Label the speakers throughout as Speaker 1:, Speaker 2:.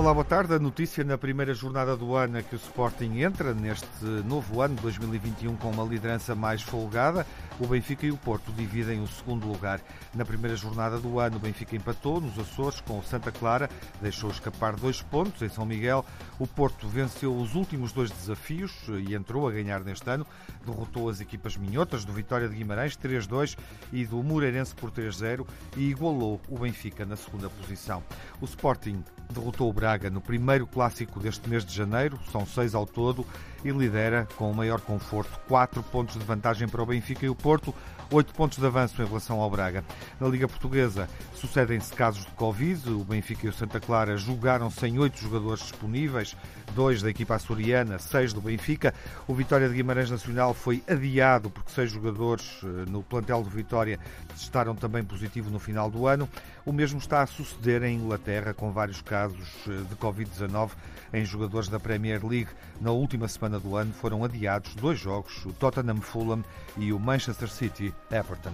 Speaker 1: Olá, boa tarde. A notícia na primeira jornada do ano é que o Sporting entra neste novo ano, 2021, com uma liderança mais folgada. O Benfica e o Porto dividem o segundo lugar. Na primeira jornada do ano, o Benfica empatou nos Açores com o Santa Clara, deixou escapar dois pontos em São Miguel. O Porto venceu os últimos dois desafios e entrou a ganhar neste ano. Derrotou as equipas minhotas do Vitória de Guimarães 3-2 e do Moreirense por 3-0 e igualou o Benfica na segunda posição. O Sporting derrotou o Braga no primeiro clássico deste mês de janeiro, são seis ao todo, e lidera com o maior conforto, quatro pontos de vantagem para o Benfica e o Porto, oito pontos de avanço em relação ao Braga. Na Liga Portuguesa sucedem-se casos de Covid, o Benfica e o Santa Clara jogaram sem oito jogadores disponíveis, dois da equipa açoriana, seis do Benfica. O Vitória de Guimarães Nacional foi adiado porque seis jogadores eh, no plantel do Vitória testaram também positivo no final do ano. O mesmo está a suceder em Inglaterra, com vários casos eh, de Covid-19 em jogadores da Premier League. Na última semana do ano foram adiados dois jogos, o Tottenham Fulham e o Manchester City Everton.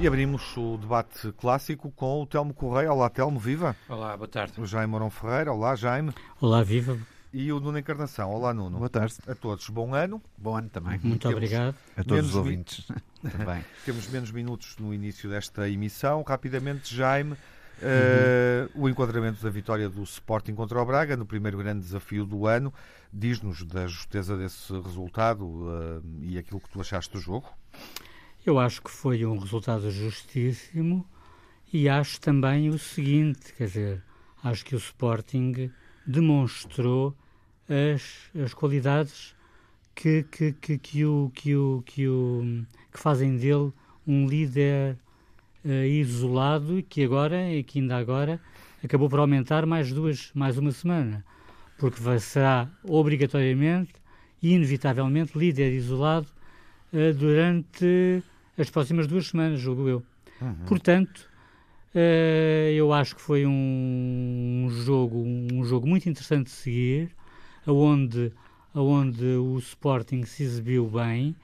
Speaker 1: E abrimos o debate clássico com o Telmo Correia. Olá, Telmo, viva.
Speaker 2: Olá, boa tarde.
Speaker 1: O Jaime Morão Ferreira. Olá, Jaime.
Speaker 3: Olá, viva.
Speaker 1: E o Nuno Encarnação. Olá, Nuno.
Speaker 4: Boa tarde.
Speaker 1: A todos, bom ano.
Speaker 4: Bom ano também.
Speaker 3: Muito
Speaker 1: Temos
Speaker 3: obrigado.
Speaker 4: A todos os ouvintes.
Speaker 1: Temos menos minutos no início desta emissão. Rapidamente, Jaime, eh, o enquadramento da vitória do Sporting contra o Braga no primeiro grande desafio do ano. Diz-nos da justeza desse resultado eh, e aquilo que tu achaste do jogo.
Speaker 3: Eu acho que foi um resultado justíssimo e acho também o seguinte, quer dizer, acho que o Sporting demonstrou as, as qualidades que, que, que, que, o, que, o, que, o, que fazem dele um líder eh, isolado e que agora, e que ainda agora, acabou por aumentar mais duas, mais uma semana, porque vai, será obrigatoriamente e inevitavelmente líder isolado eh, durante as próximas duas semanas, julgo eu. Portanto, eh, eu acho que foi um jogo, um jogo muito interessante de seguir, aonde, aonde o Sporting se exibiu bem,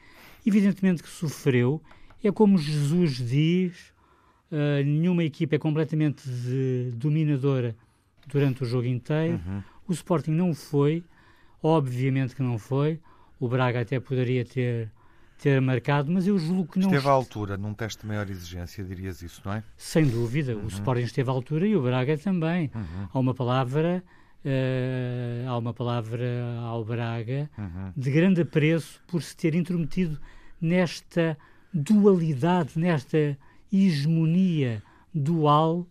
Speaker 3: evidentemente que sofreu. É como Jesus diz, eh, nenhuma equipa é completamente dominadora durante o jogo inteiro. O Sporting não foi, obviamente que não foi. O Braga até poderia ter, ter marcado, mas eu julgo que não
Speaker 1: Esteve à altura, num teste de maior exigência, dirias isso, não é?
Speaker 3: sem dúvida,
Speaker 1: Uhum.
Speaker 3: o Sporting esteve à altura e o Braga também. Há uma palavra, eh, há uma palavra ao Braga
Speaker 1: Uhum.
Speaker 3: de grande apreço por se ter intrometido nesta dualidade, nesta hegemonia dual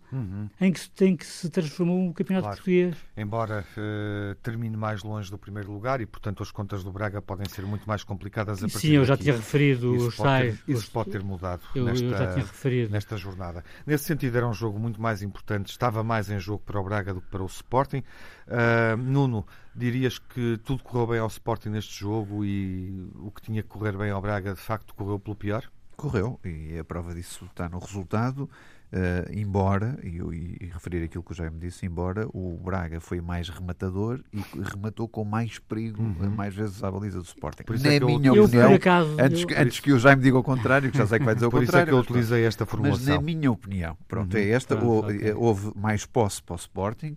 Speaker 3: em que se tem que se transformou o campeonato
Speaker 1: Claro.
Speaker 3: português.
Speaker 1: Embora eh, termine mais longe do primeiro lugar e, portanto, as contas do Braga podem ser muito mais complicadas a partir
Speaker 3: Sim, eu já
Speaker 1: daqui.
Speaker 3: tinha referido
Speaker 1: Isso
Speaker 3: os
Speaker 1: pode,
Speaker 3: tais.
Speaker 1: ter, isso
Speaker 3: os-
Speaker 1: pode ter mudado
Speaker 3: eu,
Speaker 1: nesta,
Speaker 3: eu já tinha referido.
Speaker 1: nesta jornada. Nesse sentido, era um jogo muito mais importante, estava mais em jogo para o Braga do que para o Sporting. Ah, Nuno, dirias que tudo correu bem ao Sporting neste jogo e o que tinha que correr bem ao Braga, de facto, correu pelo pior?
Speaker 4: Correu, e a prova disso está no resultado. eh, embora, e, eu- e, e referir aquilo que o Jaime disse, embora o Braga foi mais rematador e rematou com mais perigo, eh, mais vezes à baliza do Sporting.
Speaker 1: Por isso
Speaker 4: Na
Speaker 1: é que eu
Speaker 4: minha
Speaker 3: eu,
Speaker 4: opinião,
Speaker 3: por acaso,
Speaker 4: antes,
Speaker 3: eu-
Speaker 4: que- antes que o Jaime diga o contrário, que já sei que vai dizer o
Speaker 1: Por isso é
Speaker 4: contrário.
Speaker 1: que eu
Speaker 4: mas
Speaker 1: utilizei esta
Speaker 4: Mas
Speaker 1: formulação.
Speaker 4: na minha opinião, pronto,
Speaker 1: Uhum.
Speaker 4: é esta.
Speaker 3: Pronto,
Speaker 4: hou-
Speaker 3: ok.
Speaker 4: eh, Houve mais posse para o Sporting,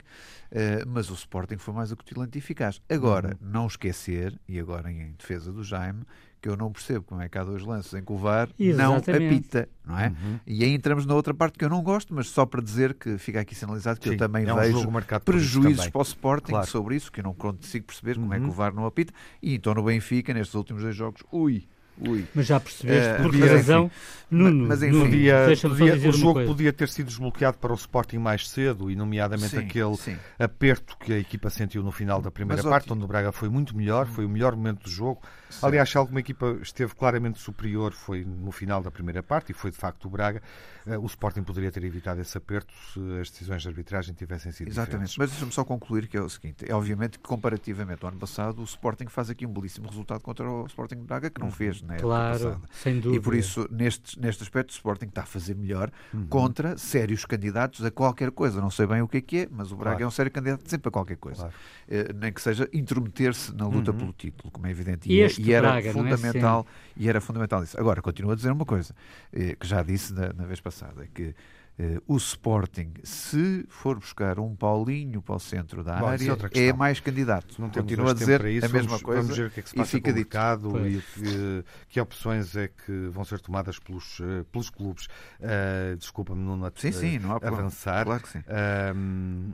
Speaker 4: eh, mas o Sporting foi mais acutilante e eficaz. Agora,
Speaker 1: Uhum.
Speaker 4: não esquecer, e agora em defesa do Jaime, que eu não percebo como é que há dois lances em que o VAR não apita, não é?
Speaker 1: Uhum.
Speaker 4: E aí entramos na outra parte que eu não gosto, mas só para dizer que fica aqui sinalizado que
Speaker 1: Sim,
Speaker 4: eu também
Speaker 1: é um
Speaker 4: vejo prejuízos
Speaker 1: também.
Speaker 4: para o Sporting
Speaker 1: Claro.
Speaker 4: sobre isso, que eu não consigo perceber como é que
Speaker 1: Uhum.
Speaker 4: o VAR não apita. E então no Benfica, nestes últimos dois jogos, ui, ui.
Speaker 3: Mas já percebeste
Speaker 4: Eh,
Speaker 3: por que
Speaker 1: mas
Speaker 3: razão, Nuno,
Speaker 4: mas enfim,
Speaker 3: Nuno,
Speaker 1: Podia- podia- o jogo
Speaker 3: coisa.
Speaker 1: podia ter sido desbloqueado para o Sporting mais cedo, e nomeadamente
Speaker 4: Sim,
Speaker 1: aquele
Speaker 4: sim.
Speaker 1: aperto que a equipa sentiu no final da primeira
Speaker 4: Mas,
Speaker 1: parte,
Speaker 4: ótimo.
Speaker 1: onde o Braga foi muito melhor, foi o melhor momento do jogo. Sim. Aliás, se alguma equipa esteve claramente superior foi no final da primeira parte e foi de facto o Braga. Uh, o Sporting poderia ter evitado esse aperto se as decisões de arbitragem tivessem sido
Speaker 4: Exatamente,
Speaker 1: diferentes.
Speaker 4: mas deixa-me só concluir que é o seguinte: é obviamente que comparativamente ao ano passado, o Sporting faz aqui um belíssimo resultado contra o Sporting de Braga que não uhum. fez na
Speaker 3: claro,
Speaker 4: passada.
Speaker 3: Sem dúvida.
Speaker 4: E por isso, neste, neste aspecto, o Sporting está a fazer melhor uhum. contra sérios candidatos a qualquer coisa. Não sei bem o que é que é, mas o Braga claro. é um sério candidato sempre a qualquer coisa. Claro. Uh, nem que seja intrometer-se na luta uhum. pelo título, como é evidente.
Speaker 3: E, e,
Speaker 4: e era
Speaker 3: Braga,
Speaker 4: fundamental,
Speaker 3: é
Speaker 4: e era fundamental isso. Agora, continuo a dizer uma coisa, eh, que já disse na, na vez passada, que Uh, o Sporting, se for buscar um Paulinho para o centro da Bom, área, é, é, mais candidato.
Speaker 1: Não
Speaker 4: Continua a dizer
Speaker 1: isso,
Speaker 4: a mesma
Speaker 1: vamos,
Speaker 4: coisa.
Speaker 1: Vamos ver o que é que se passa e fica com o mercado e que, que, opções é que vão ser tomadas pelos, uh, pelos clubes. Uh, Desculpa-me, não
Speaker 4: sim, sim, não há
Speaker 1: avançar.
Speaker 4: Claro que sim.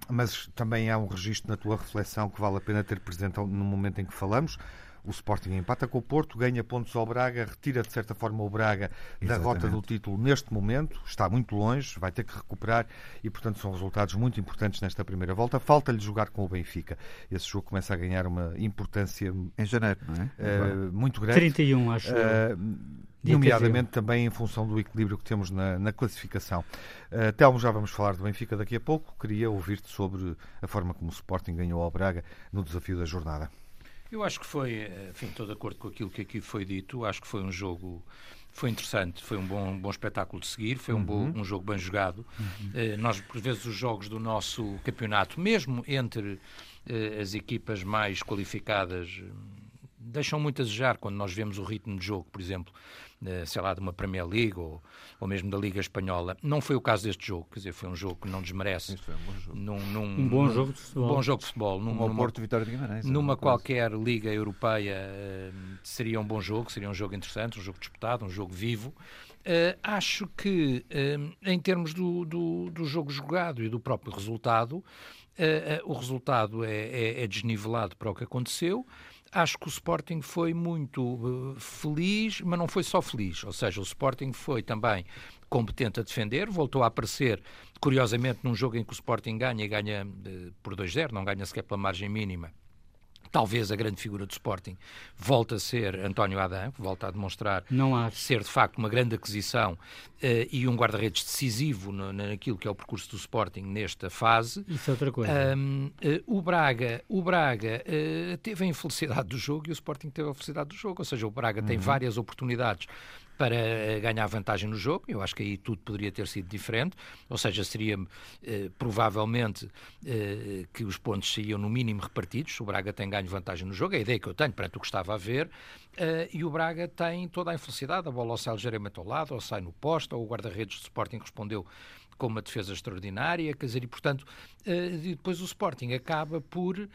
Speaker 1: mas também há um registro na tua reflexão que vale a pena ter presente no momento em que falamos. O Sporting empata com o Porto, ganha pontos ao Braga, retira de certa forma o Braga Exatamente. da rota do título neste momento, está muito longe, vai ter que recuperar e, portanto, são resultados muito importantes nesta primeira volta. Falta-lhe jogar com o Benfica. Esse jogo começa a ganhar uma importância
Speaker 4: em janeiro, não
Speaker 1: é? Uh, muito grande.
Speaker 3: 31, acho. Uh,
Speaker 1: nomeadamente também em função do equilíbrio que temos na, na classificação. Uh, Telmo, já vamos falar do Benfica daqui a pouco. Queria ouvir-te sobre a forma como o Sporting ganhou ao Braga no desafio da jornada.
Speaker 2: Eu acho que foi, enfim, estou de acordo com aquilo que aqui foi dito, acho que foi um jogo foi interessante, foi um bom, um bom espetáculo de seguir, foi um, uhum. bom, um jogo bem jogado. Uhum. Uh, nós, por vezes, os jogos do nosso campeonato, mesmo entre uh, as equipas mais qualificadas, deixam muito a desejar quando nós vemos o ritmo de jogo, por exemplo, uh, sei lá, de uma Premier League ou, ou mesmo da Liga Espanhola. Não foi o caso deste jogo, quer dizer, foi um jogo que não desmerece.
Speaker 3: Isso foi um bom jogo.
Speaker 2: Num, num,
Speaker 3: um bom jogo de futebol.
Speaker 2: Um bom jogo de futebol.
Speaker 4: Num, numa, Porto Vitória de Guimarães.
Speaker 2: Numa qualquer liga europeia uh, seria um bom jogo, seria um jogo interessante, um jogo disputado, um jogo vivo. Uh, acho que, uh, em termos do, do, do, jogo jogado e do próprio resultado, o resultado é, é, é desnivelado para o que aconteceu acho que o Sporting foi muito uh, feliz, mas não foi só feliz. Ou seja, o Sporting foi também competente a defender, voltou a aparecer, curiosamente, num jogo em que o Sporting ganha e ganha uh, por 2-0, não ganha sequer pela margem mínima talvez a grande figura do Sporting volta a ser António Adam, volta a demonstrar ser de facto uma grande aquisição uh, e um guarda-redes decisivo no, naquilo que é o percurso do Sporting nesta fase.
Speaker 3: Isso é outra coisa.
Speaker 2: Um, uh, eh, o Braga, o Braga uh, teve a infelicidade do jogo e o Sporting teve a felicidade do jogo, ou seja, o Braga uhum. tem várias oportunidades para eh, ganhar vantagem no jogo. Eu acho que aí tudo poderia ter sido diferente, ou seja, seria eh, provavelmente eh, que os pontos saíam no mínimo repartidos. O Braga tem ganho vantagem no jogo, é a ideia que eu tenho perante o que estava a ver, eh, e o Braga tem toda a infelicidade. A bola ao sai ligeiramente ao lado, ou sai no posto, ou o guarda-redes do Sporting respondeu com uma defesa extraordinária, quer dizer, e portanto, uh, depois o Sporting acaba por, uh,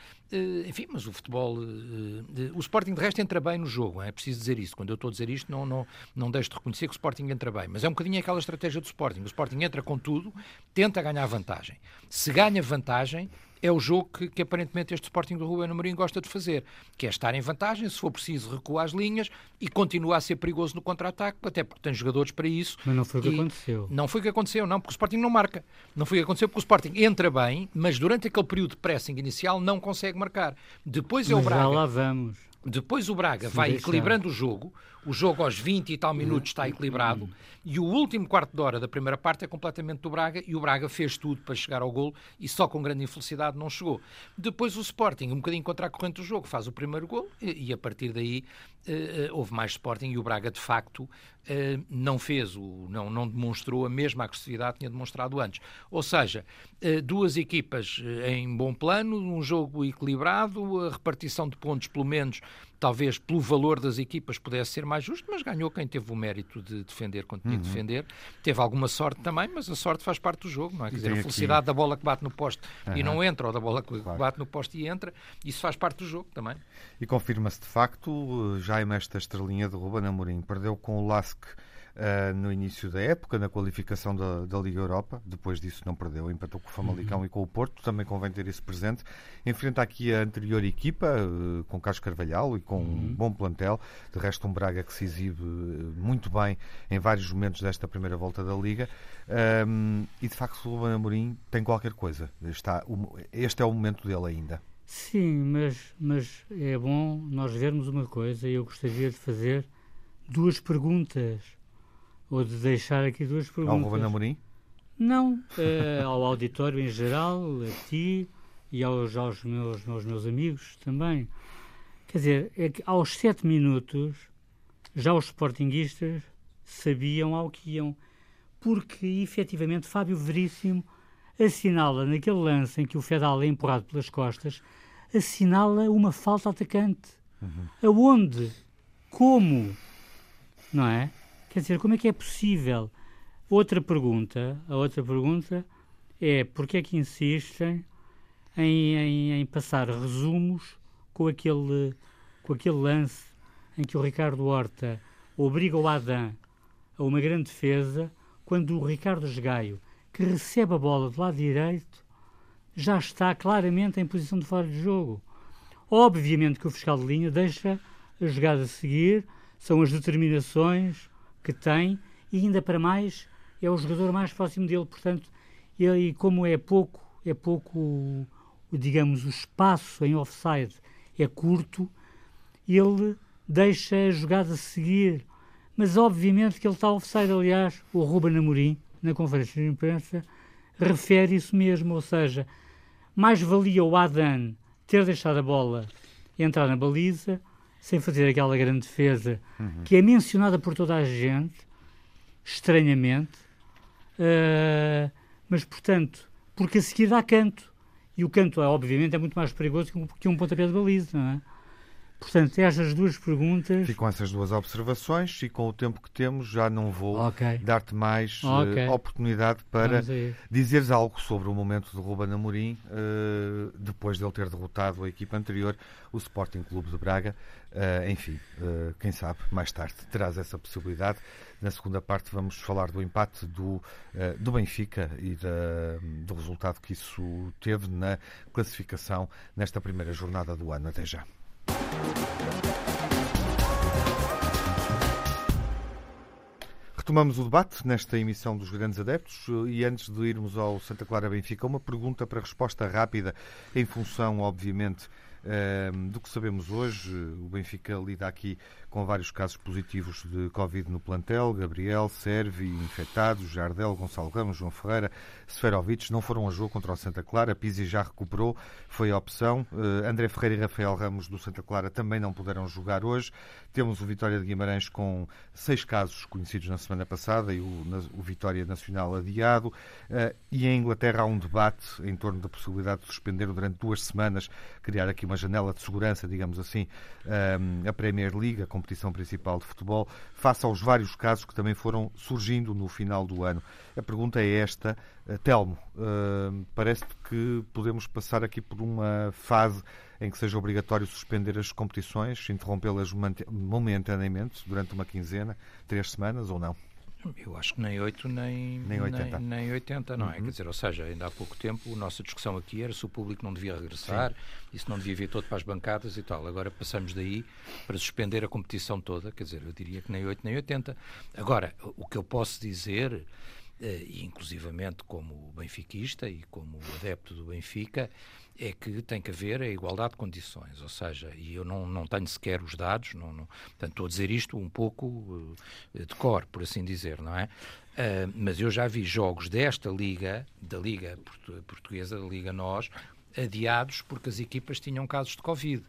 Speaker 2: enfim, mas o futebol, uh, o Sporting de resto entra bem no jogo, é preciso dizer isso, quando eu estou a dizer isto não, não, não deixo de reconhecer que o Sporting entra bem, mas é um bocadinho aquela estratégia do Sporting, o Sporting entra com tudo, tenta ganhar vantagem, se ganha vantagem, é o jogo que, que, aparentemente este Sporting do Ruben Amorim gosta de fazer, que é estar em vantagem, se for preciso recuar as linhas e continuar a ser perigoso no contra-ataque, até porque tem jogadores para isso.
Speaker 3: Mas não foi o que aconteceu.
Speaker 2: Não foi o que aconteceu, não, porque o Sporting não marca. Não foi o que aconteceu porque o Sporting entra bem, mas durante aquele período de pressing inicial não consegue marcar. Depois é o Braga.
Speaker 3: Já lá vamos.
Speaker 2: Depois o Braga vai deixar. equilibrando o jogo, o jogo aos 20 e tal minutos está equilibrado, e o último quarto de hora da primeira parte é completamente do Braga, e o Braga fez tudo para chegar ao golo, e só com grande infelicidade não chegou. Depois o Sporting, um bocadinho contra a corrente do jogo, faz o primeiro gol, e, e a partir daí houve mais Sporting, e o Braga, de facto, uh, não fez, o, não, não demonstrou a mesma agressividade que tinha demonstrado antes. Ou seja, duas equipas em bom plano, um jogo equilibrado, a repartição de pontos, pelo menos, talvez pelo valor das equipas pudesse ser mais justo, mas ganhou quem teve o mérito de defender quando tinha uhum. de defender. Teve alguma sorte também, mas a sorte faz parte do jogo, não é? Quer dizer, a felicidade aqui... da bola que bate no poste uhum. e não entra, ou da bola que claro. bate no poste e entra, isso faz parte do jogo também.
Speaker 1: E confirma-se de facto, já nesta estrelinha de Ruben Amorim, perdeu com o Lask uh, no início da época, na qualificação da, da, Liga Europa. Depois disso não perdeu, empatou com o Famalicão uhum. e com o Porto. Também convém ter isso presente. Enfrenta aqui a anterior equipa, uh, com Carlos Carvalhal e com uhum. um bom plantel. De resto, um Braga que se exibe eh, muito bem em vários momentos desta primeira volta da Liga. Um, e de facto, o Ruben Amorim tem qualquer coisa. Está, este é o momento dele ainda.
Speaker 3: Sim, mas, mas é bom nós vermos uma coisa e eu gostaria de fazer duas perguntas. Ou de deixar aqui duas perguntas.
Speaker 1: Ao Ruben Amorim?
Speaker 3: Não, uh, ao auditório em geral, a ti e aos, aos, meus, aos meus amigos também. Quer dizer, é que aos sete minutos já os sportinguistas sabiam ao que iam, porque efetivamente Fábio Veríssimo assinala naquele lance em que o Fedal é empurrado pelas costas, assinala uma falta atacante. Uhum. Aonde? Como? Não é? Quer dizer, como é que é possível? Outra pergunta, a outra pergunta é porque é que insistem em, em, em passar resumos com aquele, com aquele lance em que o Ricardo Horta obriga o Adam a uma grande defesa, quando o Ricardo Esgaio, que recebe a bola do lado direito, já está claramente em posição de fora de jogo. Obviamente que o fiscal de linha deixa a jogada seguir, são as determinações que tem e ainda para mais é o jogador mais próximo dele, portanto, e como é pouco, é pouco, digamos, o espaço em offside é curto, ele deixa a jogada seguir. Mas obviamente que ele está offside, aliás, o Ruben Amorim, na conferência de imprensa, refere isso mesmo, ou seja, mais valia o Adan ter deixado a bola entrar na baliza, sem fazer aquela grande defesa uhum. que é mencionada por toda a gente, estranhamente, uh, mas portanto, porque a seguir dá canto. E o canto, obviamente, é muito mais perigoso que um pontapé de baliza, não é? Portanto, estas duas perguntas.
Speaker 1: E com essas duas observações, e com o tempo que temos, já não vou okay. dar-te mais okay. uh, oportunidade para dizeres algo sobre o momento de Ruben Amorim, uh, depois de ele ter derrotado a equipa anterior, o Sporting Clube de Braga. Uh, enfim, quem sabe, mais tarde terás essa possibilidade. Na segunda parte vamos falar do empate do, do Benfica e da, do resultado que isso teve na classificação nesta primeira jornada do ano. Até já. Retomamos o debate nesta emissão dos Grandes Adeptos e antes de irmos ao Santa Clara Benfica, uma pergunta para resposta rápida, em função, obviamente, Ehm, do que sabemos hoje, o Benfica lida aqui com vários casos positivos de Covid no plantel. Gabriel, Servi, infectados, Jardel, Gonçalo Ramos, João Ferreira, Seferovic não foram a jogo contra o Santa Clara. Pizzi já recuperou, foi a opção. Uh, André Ferreira e Rafael Ramos do Santa Clara também não puderam jogar hoje. Temos o Vitória de Guimarães com seis casos conhecidos na semana passada e o, o Vitória Nacional adiado. Uh, e em Inglaterra há um debate em torno da possibilidade de suspender durante duas semanas, criar aqui uma janela de segurança, digamos assim, ehm, a Premier League, a competição principal de futebol, face aos vários casos que também foram surgindo no final do ano. A pergunta é esta, eh, Telmo, ehm, parece que podemos passar aqui por uma fase em que seja obrigatório suspender as competições, interrompê-las momentaneamente durante uma quinzena, três semanas ou não?
Speaker 2: Eu acho que nem 8 nem, nem 80, nem, nem 80 não é? uhum. é? Quer dizer, ou seja, ainda há pouco tempo a nossa discussão aqui era se o público não devia regressar, Sim. isso não devia vir todo para as bancadas e tal. Agora passamos daí para suspender a competição toda, quer dizer, eu diria que nem 8 nem 80. Agora, o que eu posso dizer, eh, e inclusivamente como benfiquista e como adepto do Benfica, é que tem que haver a igualdade de condições, ou seja, e eu não, não tenho sequer os dados, não, não, portanto estou a dizer isto um pouco uh, de cor, por assim dizer, não é? Uh, mas eu já vi jogos desta liga, da Liga Portuguesa, da Liga Nós, adiados porque as equipas tinham casos de Covid.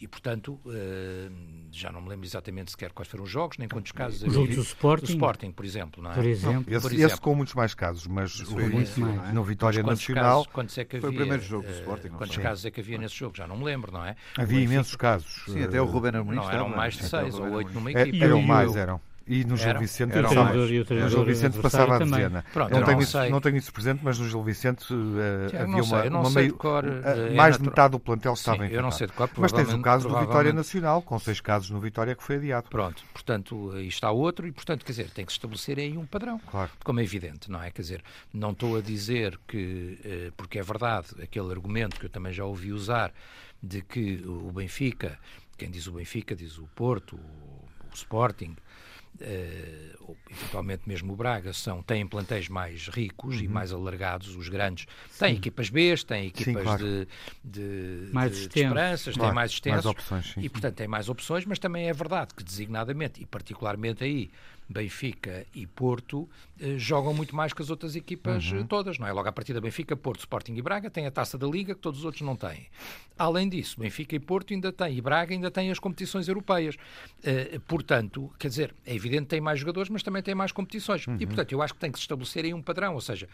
Speaker 2: E, portanto, uh, já não me lembro exatamente sequer quais foram os jogos, nem quantos casos
Speaker 3: havia. O do Sporting?
Speaker 2: Do Sporting, por exemplo. Não é?
Speaker 3: Por exemplo.
Speaker 1: Não, esse,
Speaker 2: por
Speaker 1: exemplo. esse com muitos mais casos, mas o, muito mais. no Vitória Nacional
Speaker 2: casos, quantos é que havia,
Speaker 4: foi o primeiro jogo do eh, Sporting.
Speaker 2: Quantos casos é que havia nesse jogo? Já não me lembro, não é?
Speaker 1: Havia imensos casos.
Speaker 4: Sim, até o Ruben Amorim
Speaker 2: Não, eram mais de seis ou oito numa equipa.
Speaker 1: Eram mais, eram. E no Gil Vicente,
Speaker 3: era
Speaker 1: no Gil Vicente passava a dezena. Pronto, não, tenho isso, não tenho isso presente, mas no Gil Vicente uh, havia uma, uma meio,
Speaker 2: cor, uh,
Speaker 1: mais de metade do plantel estava
Speaker 2: Sim,
Speaker 1: infectado.
Speaker 2: Eu não sei de cor,
Speaker 1: mas tens o caso do Vitória Nacional, com seis casos no Vitória que foi adiado.
Speaker 2: Pronto, portanto, aí está outro e, portanto, quer dizer, tem que se estabelecer aí um padrão.
Speaker 1: Claro.
Speaker 2: Como é evidente, não é? Quer dizer, não estou a dizer que, uh, porque é verdade, aquele argumento que eu também já ouvi usar, de que o Benfica, quem diz o Benfica diz o Porto, o, Sporting, ou eventualmente mesmo o Braga, são, têm plantéis mais ricos uhum. e mais alargados, os grandes. Têm sim. equipas B, têm equipas sim, claro. de, de,
Speaker 3: mais
Speaker 2: de, de esperanças, claro. têm mais extensos.
Speaker 1: Mais opções, sim,
Speaker 2: e, portanto, têm mais opções, mas também é verdade que, designadamente, e particularmente aí, Benfica e Porto eh, jogam muito mais que as outras equipas uhum. todas, não é? Logo a partir da Benfica, Porto, Sporting e Braga têm a taça da Liga que todos os outros não têm. Além disso, Benfica e Porto ainda têm, e Braga ainda têm as competições europeias. Uh, portanto, quer dizer, é evidente que tem mais jogadores, mas também tem mais competições. Uhum. E, portanto, eu acho que tem que se estabelecer aí um padrão, ou seja,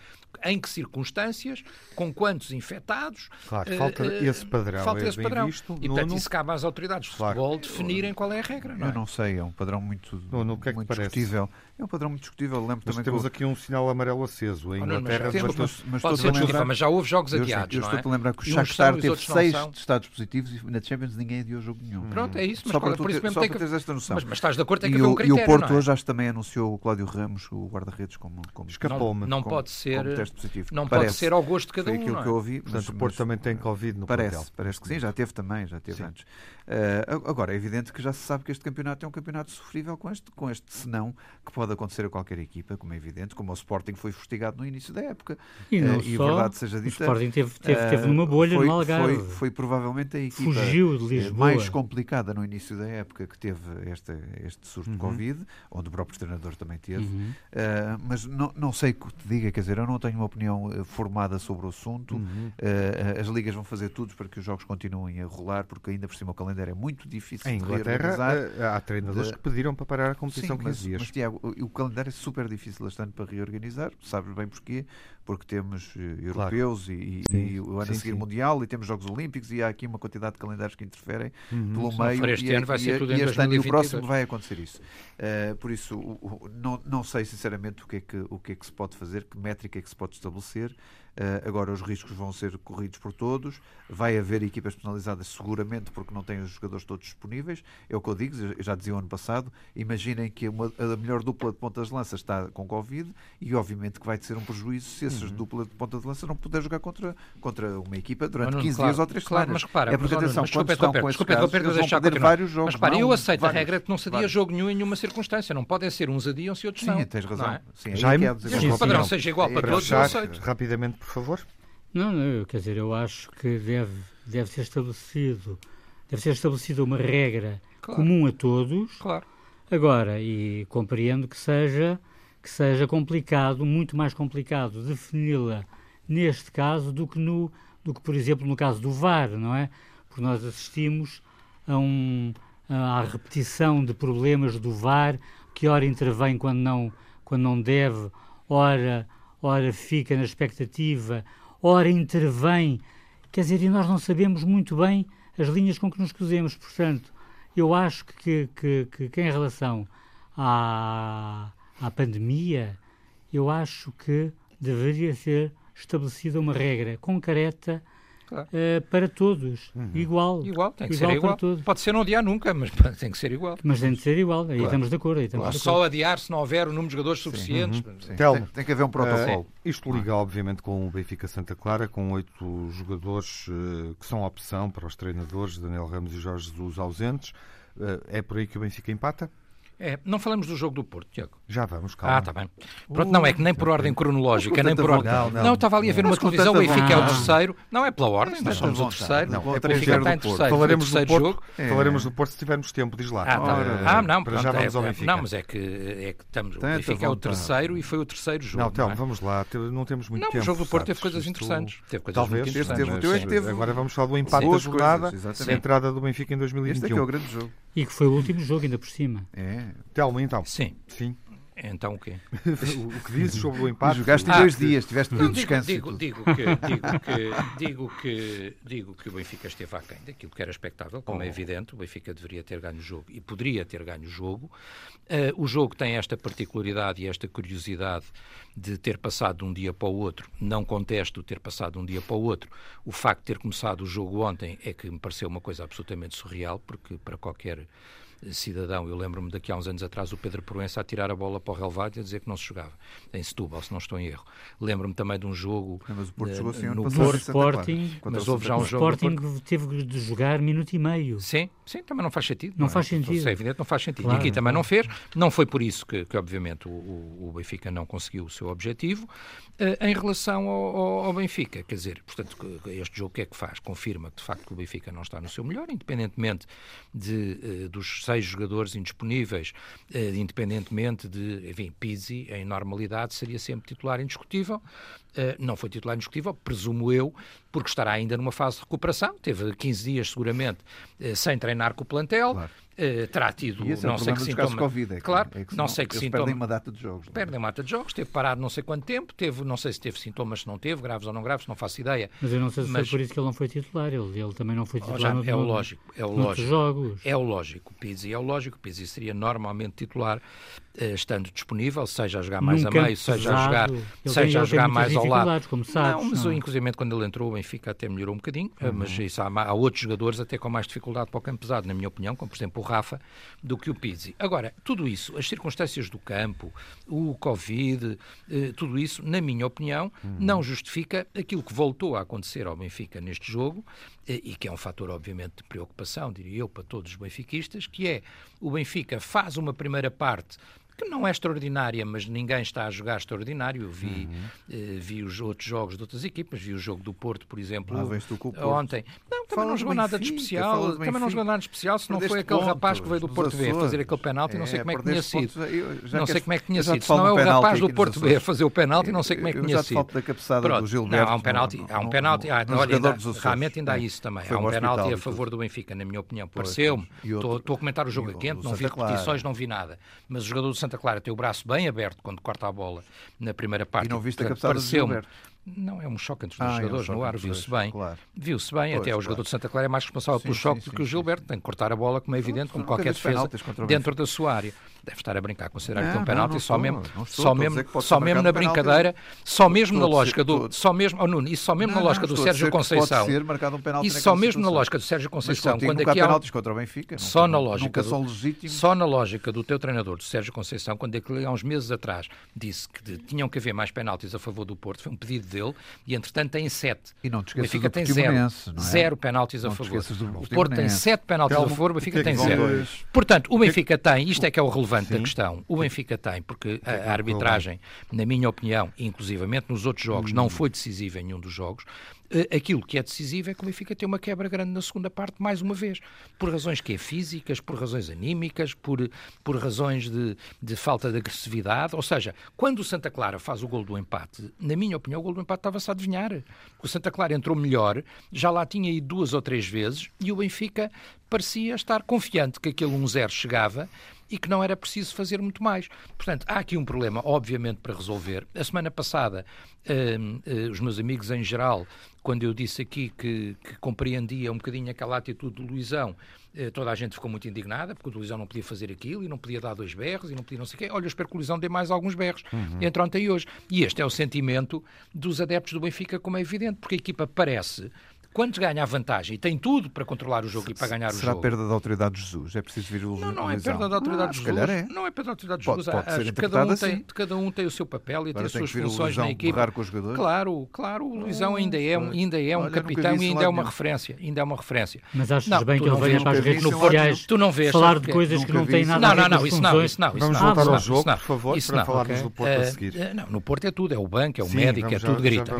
Speaker 2: em que circunstâncias, com quantos infectados.
Speaker 1: Claro, uh, falta esse padrão.
Speaker 2: Falta
Speaker 1: é
Speaker 2: esse padrão. Visto, e, portanto, isso cabe às autoridades de claro. futebol definirem qual é a regra. Não
Speaker 4: eu
Speaker 2: é?
Speaker 4: não sei, é um padrão muito,
Speaker 1: no, que é que
Speaker 4: muito
Speaker 1: parece?
Speaker 4: Discutível. É um padrão muito discutível. Lembro
Speaker 1: mas
Speaker 4: também
Speaker 1: temos aqui um sinal amarelo aceso. Em Inglaterra,
Speaker 2: mas, mas, mas, pode ser lembrar... mas já houve jogos adiados.
Speaker 4: Eu,
Speaker 2: eu
Speaker 4: estou-te a lembrar que o Shakhtar teve seis estados positivos e na Champions ninguém adiou jogo nenhum.
Speaker 2: Pronto, é isso. Mas
Speaker 4: só para,
Speaker 2: por isso
Speaker 4: mesmo tem que... teres esta noção.
Speaker 2: Mas, mas estás de acordo, tem que
Speaker 4: haver
Speaker 2: um critério.
Speaker 4: E o Porto
Speaker 2: é?
Speaker 4: hoje acho também anunciou o Cláudio Ramos, o guarda-redes, como, como
Speaker 1: escapou-me.
Speaker 2: Não, não pode ser.
Speaker 4: Como teste positivo.
Speaker 2: Não Parece. pode ser ao gosto de cada
Speaker 4: Foi
Speaker 2: um.
Speaker 4: aquilo
Speaker 2: é?
Speaker 4: que eu ouvi.
Speaker 1: Portanto, o Porto também tem Covid no
Speaker 4: Parece, parece que sim, já teve também, já teve antes. Uh, agora, é evidente que já se sabe que este campeonato é um campeonato sofrível com este, com este senão que pode acontecer a qualquer equipa, como é evidente, como o Sporting foi fustigado no início da época.
Speaker 3: E, não
Speaker 4: uh,
Speaker 3: e
Speaker 4: verdade seja dita.
Speaker 3: O Sporting teve, teve, teve numa bolha
Speaker 4: foi,
Speaker 3: no Algarve.
Speaker 4: Foi, foi provavelmente a equipa
Speaker 3: Fugiu de Lisboa.
Speaker 4: mais complicada no início da época que teve esta, este surto uhum. de Covid, onde o próprio treinador também teve. Uhum. Uh, mas não, não sei o que te diga, quer dizer, eu não tenho uma opinião formada sobre o assunto. Uhum. as ligas vão fazer tudo para que os jogos continuem a rolar, porque ainda por cima o calendário é muito difícil
Speaker 1: em Inglaterra, eh, há treinadores de... que pediram para parar a competição Sim, 15
Speaker 4: mas,
Speaker 1: dias.
Speaker 4: Mas, Tiago, o, o calendário é super difícil este ano para reorganizar, sabes bem porquê? Porque temos uh, europeus claro. e, sim, e, o ano sim, a seguir sim. Mundial e temos Jogos Olímpicos e há aqui uma quantidade de calendários que interferem uhum. pelo meio.
Speaker 2: este
Speaker 4: e,
Speaker 2: ano vai ser tudo
Speaker 4: e,
Speaker 2: em
Speaker 4: este ano e o próximo vai acontecer isso. Uh, por isso, o, o, não, não sei sinceramente o que, é que, o que é que se pode fazer, que métrica é que se pode estabelecer. Uh, agora os riscos vão ser corridos por todos. Vai haver equipas penalizadas seguramente porque não têm os jogadores todos disponíveis. É o que eu digo, eu já dizia o ano passado. Imaginem que uma, a melhor dupla de pontas de lança está com Covid e obviamente que vai ser um prejuízo se uhum. duplas de ponta de lança não puder jogar contra, contra uma equipa durante não, 15
Speaker 2: claro,
Speaker 4: dias ou 3
Speaker 2: claro,
Speaker 4: semanas.
Speaker 2: Mas repara,
Speaker 4: é porque atenção,
Speaker 2: mas,
Speaker 4: quando estão com esses casos, eles vão perder vários jogos.
Speaker 2: Mas repara, eu aceito
Speaker 4: vários,
Speaker 2: a regra que não se adia
Speaker 4: vários.
Speaker 2: jogo nenhum em nenhuma circunstância. Não podem ser uns adiam-se e outros
Speaker 4: Sim,
Speaker 2: não.
Speaker 4: tens razão.
Speaker 2: É?
Speaker 4: Sim,
Speaker 1: Jaime,
Speaker 2: o padrão seja igual para todos, eu aceito.
Speaker 1: Rapidamente, por favor.
Speaker 3: Não, não, quer dizer, eu acho que deve, deve ser estabelecido deve ser estabelecida uma regra
Speaker 2: claro.
Speaker 3: comum a todos.
Speaker 2: Claro.
Speaker 3: Agora, e compreendo que seja que seja complicado, muito mais complicado defini-la neste caso do que no do que por exemplo no caso do VAR, não é? Porque nós assistimos a um à repetição de problemas do VAR, que ora intervém quando não quando não deve, ora ora fica na expectativa, ora intervém. Quer dizer, e nós não sabemos muito bem as linhas com que nos cruzemos. Portanto, eu acho que, que, que, que em relação à, à pandemia, eu acho que deveria ser estabelecida uma regra concreta claro. uh, para todos, uhum. igual.
Speaker 2: Igual, tem que
Speaker 3: igual
Speaker 2: ser igual.
Speaker 3: Todos.
Speaker 2: Pode ser não adiar nunca, mas tem que ser igual.
Speaker 3: Mas tem de ser igual, aí claro. estamos de acordo. Aí estamos
Speaker 2: claro.
Speaker 3: de
Speaker 2: acordo. Só adiar se não houver o número de jogadores suficientes.
Speaker 4: Uhum. Tem, tem, que haver um protocolo.
Speaker 1: Uh, isto liga, obviamente, com o Benfica Santa Clara, com oito jogadores uh, que são opção para os treinadores, Daniel Ramos e Jorge Jesus ausentes. é por aí que o Benfica empata?
Speaker 2: É, não falamos do jogo do Porto, Tiago.
Speaker 1: Já vamos, calma.
Speaker 2: Ah, está bem. Pronto, não é que nem por ordem cronológica, nem por ordem. Não, não, não estava ali a ver uma televisão, o Benfica é o terceiro. Não é pela ordem, nós somos o terceiro. Não,
Speaker 1: é
Speaker 2: o Benfica está em terceiro.
Speaker 1: Falaremos
Speaker 2: do
Speaker 1: Porto,
Speaker 2: jogo.
Speaker 1: É. Falaremos do Porto se tivermos tempo, diz lá.
Speaker 2: Ah, tá. ah não,
Speaker 1: para já vamos ao Benfica.
Speaker 2: Não, mas é que, é que estamos. O Benfica é o terceiro e foi o terceiro jogo.
Speaker 1: Não, Telmo, vamos lá, não temos muito tempo.
Speaker 2: Não, o jogo do Porto teve coisas interessantes. Teve coisas muito
Speaker 1: interessantes. Agora vamos falar do empate da jornada, a entrada do Benfica em 2021.
Speaker 4: Este é que é o grande jogo.
Speaker 3: E que foi o último jogo, ainda por cima.
Speaker 4: É.
Speaker 1: Telmo, então.
Speaker 2: Sim.
Speaker 1: Sim.
Speaker 2: Então o quê?
Speaker 1: o que dizes sobre o empate?
Speaker 4: jogaste ah, dois dias, tiveste muito descanso.
Speaker 2: Digo, digo, que, digo, que, digo, que, digo que o Benfica esteve aquém daquilo que era expectável, como oh. é evidente. O Benfica deveria ter ganho o jogo e poderia ter ganho o jogo. Uh, o jogo tem esta particularidade e esta curiosidade de ter passado de um dia para o outro. Não contesto ter passado de um dia para o outro. O facto de ter começado o jogo ontem é que me pareceu uma coisa absolutamente surreal, porque para qualquer cidadão. Eu lembro-me daqui a uns anos atrás o Pedro Proença a tirar a bola para o relvado e a dizer que não se jogava, em Setúbal, se não estou em erro. Lembro-me também de um jogo
Speaker 4: mas o Porto jogou,
Speaker 2: no Porto,
Speaker 3: Sporting,
Speaker 2: mas houve já um
Speaker 3: jogo. O Sporting teve de jogar minuto e meio.
Speaker 2: Sim, sim, também não faz sentido.
Speaker 3: Não, não é? faz sentido.
Speaker 2: É evidente, não faz sentido. Claro, e aqui também não fez. Não foi por isso que, que obviamente, o, o, Benfica não conseguiu o seu objetivo. Uh, em relação ao, ao, ao, Benfica, quer dizer, portanto, este jogo o que é que faz? Confirma que, de facto, o Benfica não está no seu melhor, independentemente de, uh, dos seis jogadores indisponíveis, uh, independentemente de, enfim, Pizzi, em normalidade, seria sempre titular indiscutível. não foi titular indiscutível, presumo eu, porque estará ainda numa fase de recuperação. Teve 15 dias, seguramente, sem treinar com o plantel. Claro. Uh, terá tido
Speaker 4: e esse
Speaker 2: não
Speaker 4: é
Speaker 2: sei que
Speaker 4: sintomas. Covid, é que,
Speaker 2: claro,
Speaker 4: é que
Speaker 2: não sei que sintomas.
Speaker 4: Perdem uma data de jogos.
Speaker 2: É? Perdem uma data de jogos, teve parado não sei quanto tempo, teve, não sei se teve sintomas, se não teve, graves ou não graves, não faço ideia.
Speaker 3: Mas eu não sei se mas... foi por isso que ele não foi titular, ele, ele também não foi titular. Já, no,
Speaker 2: é o lógico, é o lógico.
Speaker 3: jogos.
Speaker 2: É o lógico, Pizzi é o lógico, Pizzi seria normalmente titular eh, estando disponível, seja a jogar mais a meio, seja a jogar, seja a jogar mais ao lado.
Speaker 3: Como sabes,
Speaker 2: não, mas não. inclusive quando ele entrou, o Benfica até melhorou um bocadinho, eh, uhum. mas isso há, há, outros jogadores até com mais dificuldade para o campo pesado, na minha opinião, como por exemplo o Rafa, do que o Pizzi. Agora, tudo isso, as circunstâncias do campo, o Covid, eh, tudo isso, na minha opinião, uhum. não justifica aquilo que voltou a acontecer ao Benfica neste jogo, e que é um fator, obviamente, de preocupação, diria eu, para todos os benfiquistas, que é o Benfica faz uma primeira parte que não é extraordinária, mas ninguém está a jogar extraordinário. Eu vi, uhum. eh, vi os outros jogos de outras equipas, vi o jogo do Porto, por exemplo,
Speaker 4: ah,
Speaker 2: ontem. Não, também não jogou nada de especial. Também não jogou nada de especial, se não foi aquele rapaz que veio do Porto B fazer aquele penalti, é, não sei como é que tinha sido. Não sei como é que tinha sido. Se não é o rapaz do Porto B a fazer o penalti, não sei como é que tinha sido.
Speaker 4: da cabeçada do Gilberto.
Speaker 2: Não, há um penalti, há um penalti, realmente ainda há isso também. Há um penalti a favor do Benfica, na minha opinião. Pareceu-me. Estou a comentar o jogo a quente, não vi repetições, não vi nada. Mas o jogador do Santa Clara tem o braço bem aberto quando corta a bola na primeira parte.
Speaker 4: E não viste a cabeçada do Gilberto?
Speaker 2: Não, é um choque entre os dois ah, jogadores é um no ar, viu-se bem.
Speaker 4: Claro.
Speaker 2: Viu-se bem, pois, até o jogador de Santa Clara é mais responsável sim, pelo choque sim, do que o Gilberto, tem que cortar a bola, como é evidente, como qualquer defesa, dentro da sua área. Deve estar a brincar, considerar que é um penalti só mesmo, só mesmo, só mesmo na brincadeira, só mesmo na lógica do, só mesmo, Nuno, isso só mesmo na lógica do Sérgio Conceição. Isso só mesmo na lógica do Sérgio Conceição, quando
Speaker 4: aqui há penaltis contra o Benfica,
Speaker 2: só na lógica do, só na lógica do teu treinador, do Sérgio Conceição, quando aquele há uns meses atrás disse que tinham que haver mais penaltis a favor do Porto, foi um pedido dele e entretanto tem sete.
Speaker 4: E não te esqueças
Speaker 2: Benfica tem zero,
Speaker 4: é?
Speaker 2: zero penaltis a favor. O Porto tem sete penaltis a favor, o Benfica tem zero. Portanto, o Benfica tem, isto é que é o relevante da questão, o Benfica tem, porque a, arbitragem, na minha opinião, inclusivamente nos outros jogos, não foi decisiva em nenhum dos jogos, aquilo que é decisivo é que o Benfica tem uma quebra grande na segunda parte, mais uma vez, por razões que é físicas, por razões anímicas, por, por razões de, de falta de agressividade. Ou seja, quando o Santa Clara faz o gol do empate, na minha opinião, o gol do empate estava-se a adivinhar. O Santa Clara entrou melhor, já lá tinha ido duas ou três vezes e o Benfica parecia estar confiante que aquele 1-0 chegava e que não era preciso fazer muito mais. Portanto, há aqui um problema, obviamente, para resolver. A semana passada, uh, uh, os meus amigos em geral, quando eu disse aqui que, que compreendia um bocadinho aquela atitude do Luizão, uh, toda a gente ficou muito indignada, porque o Luizão não podia fazer aquilo e não podia dar dois berros e não podia não sei o quê. Olha, eu espero que o Luizão dê mais alguns berros uhum. entre ontem e hoje. E este é o sentimento dos adeptos do Benfica, como é evidente, porque a equipa parece quando ganha a vantagem e tem tudo para controlar o jogo e para ganhar o jogo.
Speaker 4: Será perda da autoridade de Jesus? É preciso vir o
Speaker 2: Não, não é perda da autoridade de Jesus. É. Não é perda da autoridade de Jesus. Pode, pode ser cada, um assim. tem, cada um tem o seu papel e Agora tem as suas funções na equipa.
Speaker 4: Com os jogadores?
Speaker 2: Claro, claro, o Luizão ainda é, ainda é um Olha, capitão e ainda é uma referência. Ainda é uma referência.
Speaker 3: Mas achas não, bem que ele venha para as redes sociais
Speaker 2: tu não vês,
Speaker 3: falar de coisas que não têm nada a ver
Speaker 2: com Não, não, isso não, isso não.
Speaker 1: Vamos voltar ao jogo, por favor, para falarmos do Porto a
Speaker 2: eh,
Speaker 1: seguir.
Speaker 2: Eh, não, no Porto é tudo, é o banco, é o médico, é tudo grita.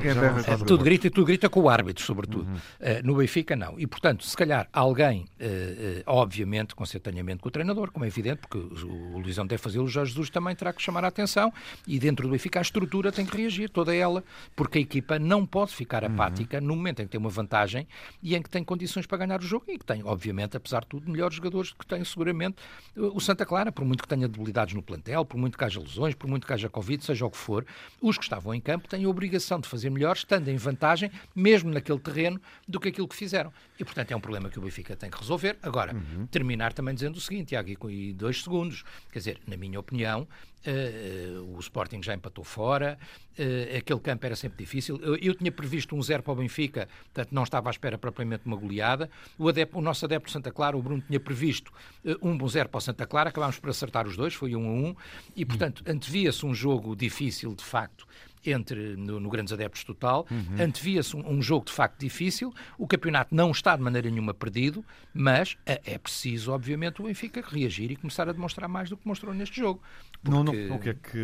Speaker 2: Tudo grita e tudo grita com o árbitro, sobretudo. Eh, no Benfica não. E, portanto, se calhar alguém, eh, obviamente, concertanhamento com o treinador, como é evidente, porque o, o Luizão deve fazê-lo, o Jorge Jesus também terá que chamar a atenção e dentro do Benfica a estrutura tem que reagir, toda ela, porque a equipa não pode ficar uhum. apática uhum. no momento em que tem uma vantagem e em que tem condições para ganhar o jogo e que tem, obviamente, apesar de tudo, melhores jogadores que tem seguramente o Santa Clara, por muito que tenha debilidades no plantel, por muito que haja lesões, por muito que haja Covid, seja o que for, os que estavam em campo têm a obrigação de fazer melhor, estando em vantagem, mesmo naquele terreno do que aquilo que fizeram. E, portanto, é um problema que o Benfica tem que resolver. Agora, uhum. terminar também dizendo o seguinte, Tiago, e dois segundos. Quer dizer, na minha opinião, uh, o Sporting já empatou fora, uh, aquele campo era sempre difícil. Eu, eu, tinha previsto um zero para o Benfica, portanto, não estava à espera propriamente de uma goleada. O, adepto, o nosso adepto Santa Clara, o Bruno, tinha previsto uh, um bom zero para o Santa Clara, acabámos por acertar os dois, foi um a um, e, portanto, antevia-se um jogo difícil, de facto, entre no, no Grandes Adeptos Total. Uhum. Antevia-se um, um, jogo de facto difícil. O campeonato não está de maneira nenhuma perdido, mas é, é, preciso, obviamente, o Benfica reagir e começar a demonstrar mais do que mostrou neste jogo.
Speaker 1: Porque... Não, não, o que é que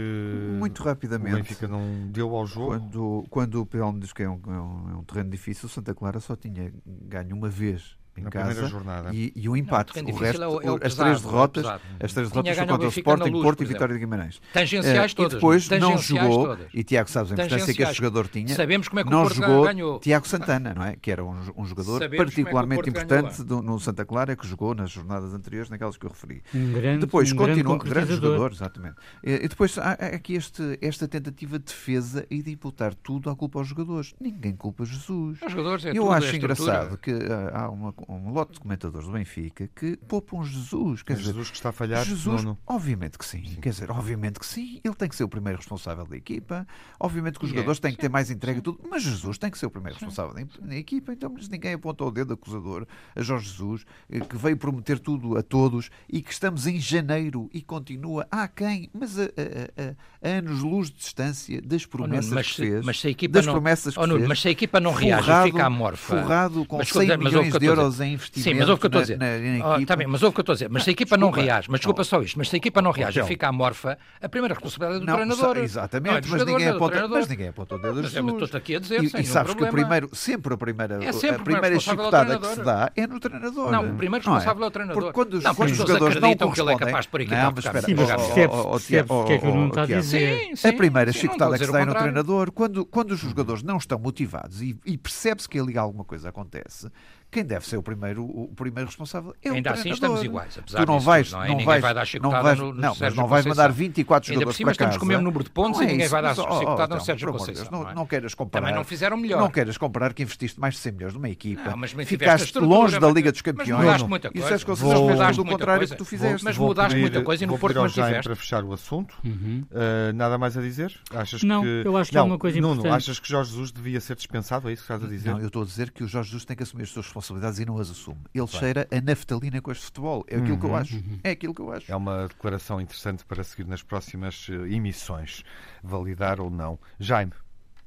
Speaker 4: muito rapidamente
Speaker 1: o Benfica não deu ao jogo?
Speaker 4: Quando, quando o Pelão diz que é um, é um, é um terreno difícil, Santa Clara só tinha ganho uma vez em
Speaker 1: na
Speaker 4: casa
Speaker 1: jornada.
Speaker 4: E, e um empate. Não, o resto, é o, é o as três derrotas, as três derrotas foram contra o Sporting, luz, Porto e Vitória de Guimarães.
Speaker 2: Tangenciais uh, todas.
Speaker 4: E depois não jogou, todas. e Tiago sabes a importância que este jogador tinha.
Speaker 2: Sabemos como é que
Speaker 4: não
Speaker 2: o Porto
Speaker 4: jogou
Speaker 2: ganhou.
Speaker 4: Tiago Santana, não é? Que era um, um jogador Sabemos particularmente é importante do, no Santa Clara, que jogou nas jornadas anteriores, naquelas que eu referi.
Speaker 3: Um grande,
Speaker 4: depois
Speaker 3: um
Speaker 4: continua,
Speaker 3: grande, grande
Speaker 4: jogador, exatamente. E, depois há aqui este, esta tentativa de defesa e de imputar tudo à culpa aos jogadores. Ninguém culpa Jesus.
Speaker 2: Os jogadores é
Speaker 4: eu acho engraçado que há um lote de comentadores do Benfica que poupam Jesus. Quer
Speaker 1: é
Speaker 4: dizer,
Speaker 1: Jesus que está a falhar?
Speaker 4: Jesus, obviamente que sim. sim. Quer dizer, obviamente que sim. Ele tem que ser o primeiro responsável da equipa. Obviamente que os jogadores têm que ter mais entrega e tudo. Mas Jesus tem que ser o primeiro responsável da, da equipa. Então, mas ninguém apontou o dedo acusador a Jorge Jesus, eh, que veio prometer tudo a todos e que estamos em janeiro e continua. Há quem? Mas a, a, a, a anos-luz de distância das promessas oh, mas, que fez.
Speaker 2: Mas se a equipa
Speaker 4: das
Speaker 2: não,
Speaker 4: promessas
Speaker 2: oh, Nuno,
Speaker 4: fez,
Speaker 2: mas se a equipa não reage forrado, fica amorfa.
Speaker 4: Forrado com mas, 100 mas, milhões de euros em investimento.
Speaker 2: Sim, mas houve que eu estou a dizer. Na, na oh, tá bem, mas houve que eu estou a dizer. Mas se a equipa não reage, mas desculpa só isto, mas se a equipa não reage e fica amorfa, a primeira responsabilidade é do
Speaker 4: não,
Speaker 2: treinador.
Speaker 4: Exatamente, mas, ninguém aponta, mas ninguém aponta o dedo
Speaker 2: Jesus. Estou aqui a dizer,
Speaker 4: e, e sabes que o primeiro, sempre a primeira, é sempre a primeira chicotada que se dá é no treinador.
Speaker 2: Não, o primeiro responsável é o treinador.
Speaker 4: Porque quando os jogadores não correspondem...
Speaker 2: que ele é capaz de pôr equipa
Speaker 4: Não, mas espera.
Speaker 3: Percebe o que é que o Nuno está a dizer.
Speaker 4: A primeira chicotada que se dá é no treinador, quando os jogadores não estão motivados e percebe-se que ali alguma coisa acontece, quem deve ser o primeiro, o primeiro responsável é
Speaker 2: Ainda
Speaker 4: o
Speaker 2: assim estamos iguais, apesar
Speaker 4: tu não
Speaker 2: disso,
Speaker 4: vais,
Speaker 2: não, é?
Speaker 4: não
Speaker 2: vais,
Speaker 4: vai
Speaker 2: dar
Speaker 4: não vais,
Speaker 2: no, no
Speaker 4: não,
Speaker 2: mas
Speaker 4: não vais mandar 24
Speaker 2: Ainda
Speaker 4: jogadores
Speaker 2: por cima estamos
Speaker 4: com
Speaker 2: o mesmo número de pontos
Speaker 4: não
Speaker 2: e ninguém
Speaker 4: é
Speaker 2: vai dar chicotada
Speaker 4: oh,
Speaker 2: no Sérgio Conceição.
Speaker 4: Não, não, queiras comparar.
Speaker 2: Também não fizeram melhor.
Speaker 4: Não queiras comparar que investiste mais de 100 milhões numa equipa.
Speaker 2: Não, mas
Speaker 4: Ficaste longe da Liga dos Campeões. Mas
Speaker 2: mudaste muita coisa.
Speaker 4: E Sérgio Conceição fez o contrário que tu fizeste.
Speaker 2: Mas mudaste muita coisa e no Porto mantiveste.
Speaker 1: para fechar o assunto. Uhum. Uh, nada mais a dizer?
Speaker 3: Achas não, eu acho que é uma coisa importante.
Speaker 1: Nuno, achas que Jorge Jesus devia ser dispensado? É isso que estás a dizer?
Speaker 4: Não, eu estou a dizer que o Jorge Jesus tem que assumir as suas responsabilidades e não as assume. Ele cheira a naftalina com este futebol. É aquilo uhum, que eu uhum, acho. Uhum. É aquilo que eu acho.
Speaker 1: É uma declaração interessante para seguir nas próximas eh, emissões. Validar ou não. Jaime.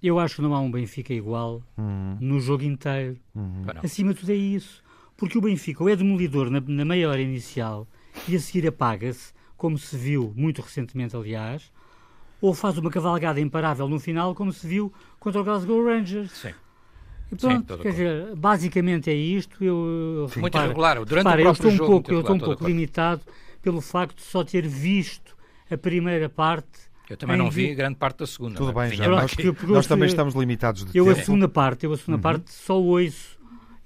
Speaker 3: Eu acho que não há um Benfica igual uhum. no jogo inteiro. Uhum. Acima de tudo é isso. Porque o Benfica ou é demolidor na, na meia hora inicial e a seguir apaga-se, como se viu muito recentemente, aliás, ou faz uma cavalgada imparável no final, como se viu contra o Glasgow Rangers.
Speaker 2: Sim.
Speaker 3: E pronto, Sim, quer dizer, basicamente é isto. Eu,
Speaker 2: Sim, muito regular. Durante
Speaker 3: repara,
Speaker 2: o
Speaker 3: eu estou um
Speaker 2: jogo,
Speaker 3: pouco, eu estou um pouco limitado pelo facto de só ter visto a primeira parte.
Speaker 2: Eu também não vi grande parte da segunda.
Speaker 1: Tudo bem, já. Nós, nós também estamos limitados de
Speaker 3: eu
Speaker 1: tempo.
Speaker 3: a segunda parte, eu a segunda uhum. parte só ouço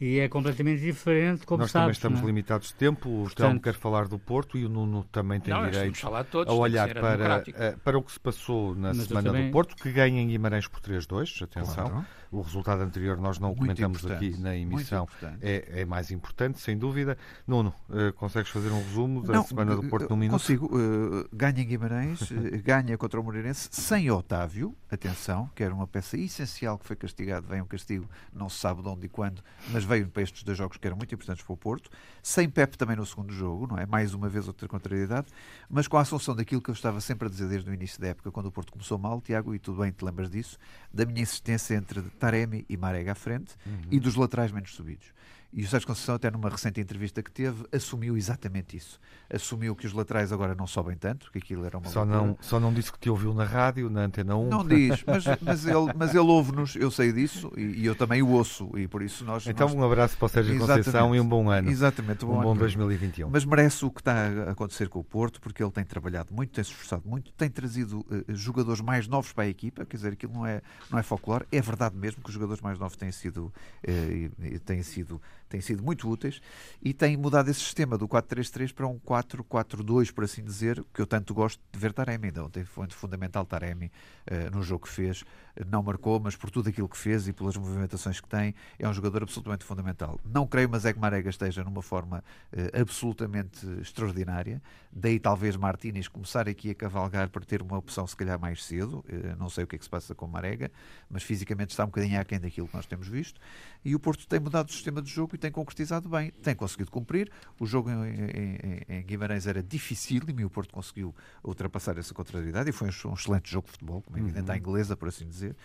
Speaker 3: e é completamente diferente, como
Speaker 1: Nós
Speaker 3: sabes,
Speaker 1: também estamos
Speaker 3: não?
Speaker 1: É? limitados de tempo. O Telmo quer falar do Porto e o Nuno também tem
Speaker 2: não,
Speaker 1: direito
Speaker 2: todos,
Speaker 1: a olhar para, eh, para o que se passou na Mas semana também... do Porto, que ganha em Guimarães por 3-2. Atenção. Claro. O resultado anterior nós não o comentamos aqui na emissão. É, é, mais importante, sem dúvida. Nuno, uh, consegues fazer um resumo da não, semana do Porto num minuto?
Speaker 4: Consigo. Uh, ganha em Guimarães, uh, ganha contra o Moreirense, sem Otávio, atenção, que era uma peça essencial que foi castigado. Vem um castigo, não se sabe de onde e quando, mas veio para estes dois jogos que eram muito importantes para o Porto. Sem Pep também no segundo jogo, não é? Mais uma vez outra contrariedade, mas com a assunção daquilo que eu estava sempre a dizer desde o início da época, quando o Porto começou mal, Tiago, e tudo bem, te lembras disso, da minha insistência entre Taremi e Marega à frente uhum. e dos laterais menos subidos. E o Sérgio Conceição, até numa recente entrevista que teve, assumiu exatamente isso. Assumiu que os laterais agora não sobem tanto, que aquilo era uma
Speaker 1: só não Só não disse que te ouviu na rádio, na Antena 1.
Speaker 4: Não diz, mas, mas ele, mas ele ouve-nos, eu sei disso, e, e, eu também o ouço, e por isso nós...
Speaker 1: Então
Speaker 4: nós...
Speaker 1: um abraço para o Sérgio exatamente, Conceição e um bom ano.
Speaker 4: Exatamente,
Speaker 1: um bom, um bom 2021.
Speaker 4: Mas merece o que está a acontecer com o Porto, porque ele tem trabalhado muito, tem se esforçado muito, tem trazido uh, jogadores mais novos para a equipa, quer dizer, aquilo não é, não é folclore, é verdade mesmo que os jogadores mais novos têm sido, uh, têm sido têm sido muito úteis e tem mudado esse sistema do 4-3-3 para um 4-4-2, por assim dizer, que eu tanto gosto de ver Taremi. Então, foi fundamental Taremi uh, no jogo que fez. Não marcou, mas por tudo aquilo que fez e pelas movimentações que tem, é um jogador absolutamente fundamental. Não creio, mas é que Marega esteja numa forma uh, absolutamente extraordinária. Daí talvez Martínez começar aqui a cavalgar para ter uma opção se calhar mais cedo. Uh, não sei o que é que se passa com Marega, mas fisicamente está um bocadinho aquém daquilo que nós temos visto. E o Porto tem mudado o sistema de jogo e tem concretizado bem, tem conseguido cumprir. O jogo em, em, em Guimarães era difícil e o Porto conseguiu ultrapassar essa contrariedade e foi um, excelente jogo de futebol, como é evidente, uhum. à inglesa, por assim dizer.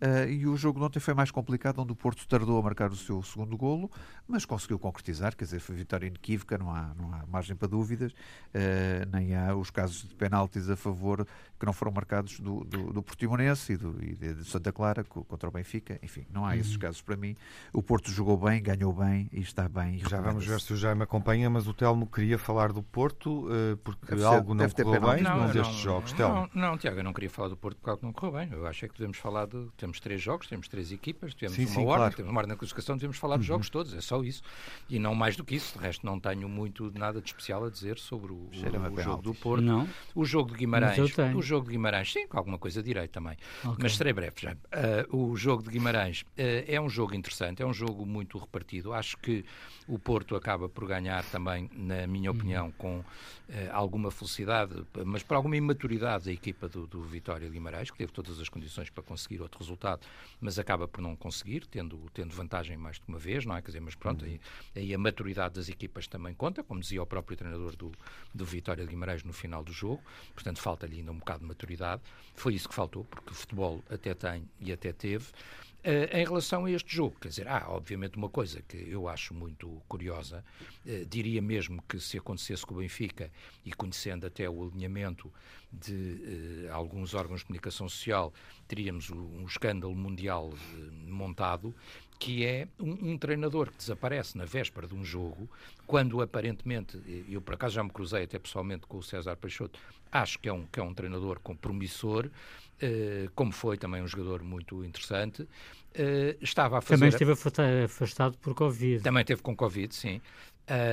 Speaker 4: Uh, e o jogo de ontem foi mais complicado, onde o Porto tardou a marcar o seu segundo golo, mas conseguiu concretizar, quer dizer, foi vitória inequívoca, não há, não há margem para dúvidas, uh, nem há os casos de penaltis a favor que não foram marcados do, do, do Portimonense e, do, e de Santa Clara contra o Benfica, enfim, não há esses uhum. casos para mim. O Porto jogou bem, ganhou bem e está bem. E
Speaker 1: Já vamos ver se o Jaime acompanha, mas o Telmo queria falar do Porto uh, porque deve algo ser, não correu bem não, num destes não, jogos.
Speaker 2: Telmo. Não, não, Tiago, eu não queria falar do Porto porque algo não correu bem. Eu acho é que devemos falar de. Temos três jogos, temos três equipas, temos sim, uma sim, ordem, claro. temos uma ordem na classificação, devemos falar dos uhum. jogos todos, é só isso. E não mais do que isso. De resto, não tenho muito nada de especial a dizer sobre o, o jogo do Porto.
Speaker 3: Não.
Speaker 2: O jogo de Guimarães. Jogo de Guimarães, sim, com alguma coisa direi também. Okay. Mas serei breve já. Uh, o jogo de Guimarães uh, é um jogo interessante, é um jogo muito repartido. Acho que o Porto acaba por ganhar também, na minha opinião, com uh, alguma felicidade, mas por alguma imaturidade da equipa do, do Vitória de Guimarães, que teve todas as condições para conseguir outro resultado, mas acaba por não conseguir, tendo, tendo vantagem mais de uma vez, não é? Quer dizer, mas pronto, aí, aí a maturidade das equipas também conta, como dizia o próprio treinador do, do Vitória de Guimarães no final do jogo, portanto falta-lhe ainda um bocado de maturidade. Foi isso que faltou, porque o futebol até tem e até teve. Uh, em relação a este jogo, quer dizer, há obviamente uma coisa que eu acho muito curiosa, uh, diria mesmo que se acontecesse com o Benfica, e conhecendo até o alinhamento de uh, alguns órgãos de comunicação social, teríamos um, um escândalo mundial montado, que é um, um, treinador que desaparece na véspera de um jogo, quando aparentemente, eu por acaso já me cruzei até pessoalmente com o César Peixoto, acho que é um, que é um treinador compromissor, eh, como foi também um jogador muito interessante. Uh, estava a fazer...
Speaker 3: Também esteve afastado por Covid.
Speaker 2: Também teve com Covid, sim.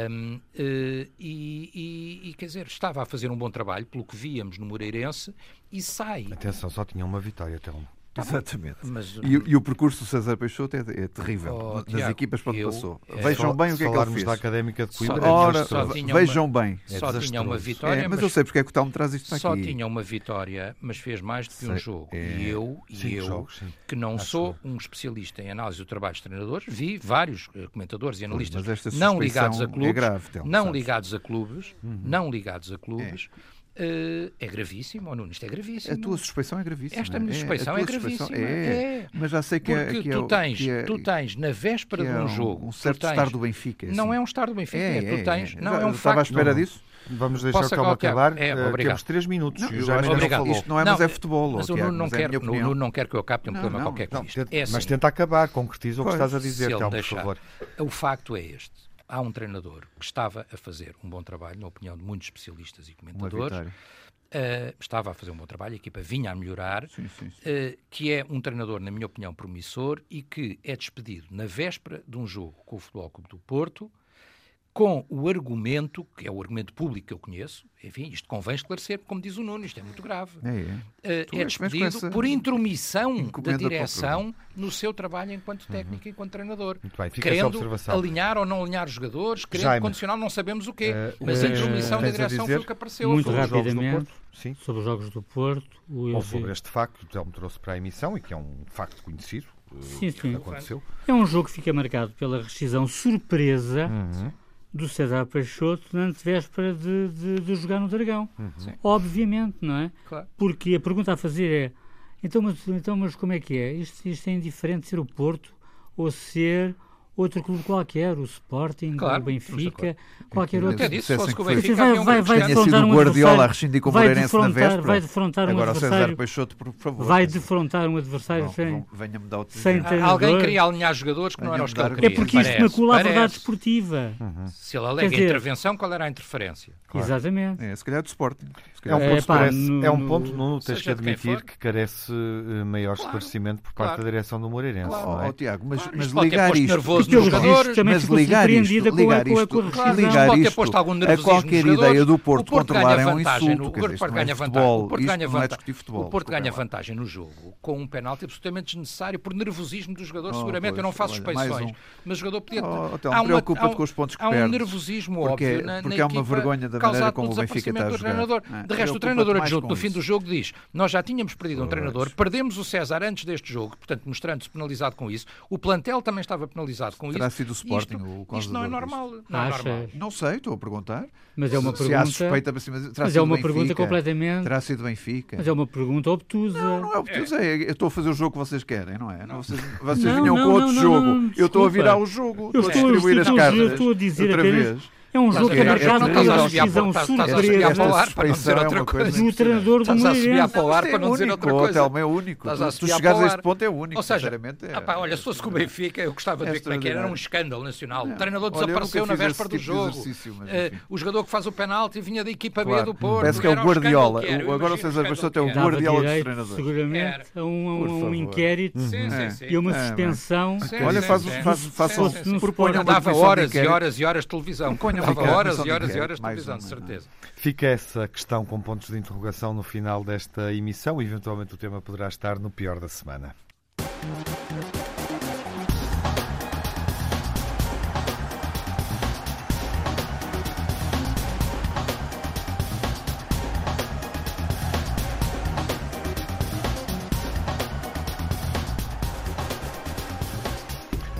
Speaker 2: Um, uh, eh, e, e, e, quer dizer, estava a fazer um bom trabalho, pelo que víamos no Moreirense, e sai.
Speaker 1: Atenção, só tinha uma vitória até um.
Speaker 4: Tá Exatamente. Mas, e, e, o percurso do César Peixoto é, é terrível. Oh, nas Tiago, equipas para onde eu, passou. É, vejam só, bem o que é que ele fez.
Speaker 1: da Académica de Coimbra.
Speaker 4: Só, ora, só vejam uma, bem.
Speaker 2: É só tinha uma vitória.
Speaker 4: É, mas, mas, eu sei porque é que o Telmo traz isto
Speaker 2: só
Speaker 4: aqui.
Speaker 2: Só tinha uma vitória, mas fez mais do que um jogo. É, e eu, e eu jogos, que não Acho sou um especialista em análise do trabalho dos treinadores, vi vários eh, comentadores e analistas não ligados a clubes, grave, não ligados a clubes, não ligados a clubes Uh, é gravíssimo, oh, Nuno, isto é gravíssimo.
Speaker 4: A tua suspeição é gravíssima.
Speaker 2: Esta minha suspeição é, é gravíssima. É,
Speaker 4: é, mas já sei que é-
Speaker 2: Porque
Speaker 4: é,
Speaker 2: tu, tens,
Speaker 4: é,
Speaker 2: tu tens, na véspera de um,
Speaker 4: um
Speaker 2: jogo...
Speaker 4: Um certo
Speaker 2: tens,
Speaker 4: estar do Benfica.
Speaker 2: Assim. Não é um estar do Benfica, é, tu tens... Não, é um
Speaker 4: Estava à espera não, disso?
Speaker 1: Vamos deixar Posso o Calma acabar. É, uh, temos três minutos. Não,
Speaker 4: já não falou. Isto não é, mas é futebol.
Speaker 2: Mas o Nuno não, quer, Nuno não quer que eu acabe, tem um problema qualquer com isto.
Speaker 1: Mas tenta acabar, concretiza o que estás a dizer, Telmo, por favor.
Speaker 2: O facto é este há um treinador que estava a fazer um bom trabalho, na opinião de muitos especialistas e comentadores. Uh, estava a fazer um bom trabalho, a equipa vinha a melhorar, sim, sim, sim. Uh, que é um treinador, na minha opinião, promissor e que é despedido na véspera de um jogo com o Futebol Clube do Porto, com o argumento, que é o argumento público que eu conheço, enfim, isto convém esclarecer, como diz o Nuno, isto é muito grave. É, é. Uh, é despedido por intromissão da direção no seu trabalho enquanto uhum. técnico, uhum. enquanto treinador.
Speaker 1: Muito bem, fica
Speaker 2: querendo alinhar ou não alinhar os jogadores, querendo Jaime. condicionar, não sabemos o quê, uh, mas uh, a intromissão da direção foi o que apareceu.
Speaker 3: Muito rapidamente, Sim. sobre os Jogos do Porto.
Speaker 1: Ou sobre este facto que o Telmo trouxe para a emissão e que é um facto conhecido.
Speaker 3: Sim, sim. Aconteceu. É um jogo que fica marcado pela rescisão surpresa uhum do César Peixoto na antevéspera de, de, de, jogar no Dragão. Uhum. Obviamente, não é? Claro. Porque a pergunta a fazer é: então mas, então, mas como é que é? Isto, isto é indiferente ser o Porto ou ser outro clube qualquer, o Sporting, claro, o Benfica, qualquer outro.
Speaker 2: Até disse, se fosse com o Benfica, vai,
Speaker 3: vai, vai
Speaker 4: defrontar um Guardiola a rescindir com o Moreirense na véspera.
Speaker 3: Vai defrontar um
Speaker 4: Agora
Speaker 3: adversário.
Speaker 4: César Peixoto, por favor.
Speaker 3: Vai defrontar um adversário não, sem,
Speaker 4: venha-me dar
Speaker 3: sem
Speaker 2: treinador. Alguém queria alinhar jogadores que não eram os que ele queria.
Speaker 3: É porque isto macula a verdade esportiva.
Speaker 2: Uhum. Se ele alega intervenção, qual era a interferência?
Speaker 3: Claro. Exatamente.
Speaker 4: É, se calhar do Sporting.
Speaker 1: É um ponto, é, pá, parece, no, é um ponto no, tens que admitir que carece uh, maior claro, esclarecimento por parte claro. da direção do Moreirense. Claro.
Speaker 4: É? oh, Tiago, mas, mas ligar isto.
Speaker 2: Nos jogadores.
Speaker 3: Também
Speaker 4: mas ligar isto,
Speaker 3: surpreendida com a,
Speaker 4: ligar isto,
Speaker 3: decisão.
Speaker 4: ligar isto a
Speaker 2: nervosismo
Speaker 4: qualquer ideia do Porto,
Speaker 2: O Porto
Speaker 4: controlar
Speaker 2: ganha
Speaker 4: é um
Speaker 2: vantagem
Speaker 4: insulto.
Speaker 2: no- o Porto
Speaker 4: não é
Speaker 2: ganha
Speaker 4: futebol,
Speaker 2: vantagem. O Porto ganha
Speaker 4: é
Speaker 2: vantagem. O Porto ganha vantagem no jogo com um penalti absolutamente desnecessário por nervosismo dos jogadores.
Speaker 4: Oh,
Speaker 2: Seguramente eu não faço suspeições, mas o jogador podia.
Speaker 4: Oh,
Speaker 2: há uma-
Speaker 4: preocupa-te com os pontos que
Speaker 2: Há um nervosismo óbvio
Speaker 4: porque é uma vergonha da maneira como o Benfica está a jogar. É,
Speaker 2: De resto, o treinador adjunto no fim
Speaker 4: isso.
Speaker 2: do jogo diz: Nós já tínhamos perdido um treinador, perdemos o César antes deste jogo, portanto, mostrando-se penalizado com isso. O plantel também estava penalizado com
Speaker 4: Terá
Speaker 2: isso.
Speaker 4: sido o Sporting
Speaker 2: Isto,
Speaker 4: o
Speaker 2: isto não é normal. Não é normal.
Speaker 4: Não sei, estou a perguntar.
Speaker 3: Mas é uma
Speaker 4: Se há
Speaker 3: pergunta.
Speaker 4: suspeita para cima. Terá
Speaker 3: Mas
Speaker 4: sido
Speaker 3: é uma
Speaker 4: Benfica,
Speaker 3: pergunta completamente.
Speaker 4: Terá sido Benfica.
Speaker 3: Mas é uma pergunta obtusa.
Speaker 4: Não, não é o que tu é. Eu estou a fazer o jogo que vocês querem, não é? Não, vocês vocês
Speaker 3: Não,
Speaker 4: vinham
Speaker 3: não,
Speaker 4: com outro
Speaker 3: não, não,
Speaker 4: jogo.
Speaker 3: não,
Speaker 4: eu estou a virar o jogo.
Speaker 3: Eu
Speaker 4: estou a distribuir
Speaker 3: eu
Speaker 4: as
Speaker 3: estou a dizer-
Speaker 4: cartas.
Speaker 3: estou a dizer
Speaker 4: outra vez.
Speaker 3: É um jogo
Speaker 2: a
Speaker 3: que é decisão
Speaker 2: porta, estás a subir à
Speaker 3: surpresa.
Speaker 2: para o ar para não dizer
Speaker 4: Suspeição é
Speaker 2: outra
Speaker 3: do treinador do
Speaker 2: Estás a subir à
Speaker 3: Moreirense.
Speaker 2: para o ar para não dizer
Speaker 4: é
Speaker 2: outra
Speaker 4: único,
Speaker 2: coisa.
Speaker 4: Telmo, é único. Tu, chegares a este ponto é único,
Speaker 2: Ou seja,
Speaker 4: sinceramente. É,
Speaker 2: olha, se fosse com o Benfica, eu gostava de ver como é que era. Era um escândalo nacional. O treinador desapareceu na véspera do
Speaker 4: tipo de
Speaker 2: jogo. Eh, o jogador que faz o penalti vinha da equipa B do Porto.
Speaker 4: Parece que é o Guardiola. agora o César Bastote é o Guardiola dos treinadores.
Speaker 3: seguramente, a um, inquérito
Speaker 2: sim.
Speaker 3: e a uma suspensão.
Speaker 4: Olha, façam, proponham
Speaker 2: Dava
Speaker 4: de
Speaker 2: horas e horas e horas de televisão.
Speaker 4: Comissão
Speaker 2: horas e horas e horas televisão, de certeza.
Speaker 1: Fica essa questão com pontos de interrogação no final desta emissão. Eventualmente o tema poderá estar no pior da semana.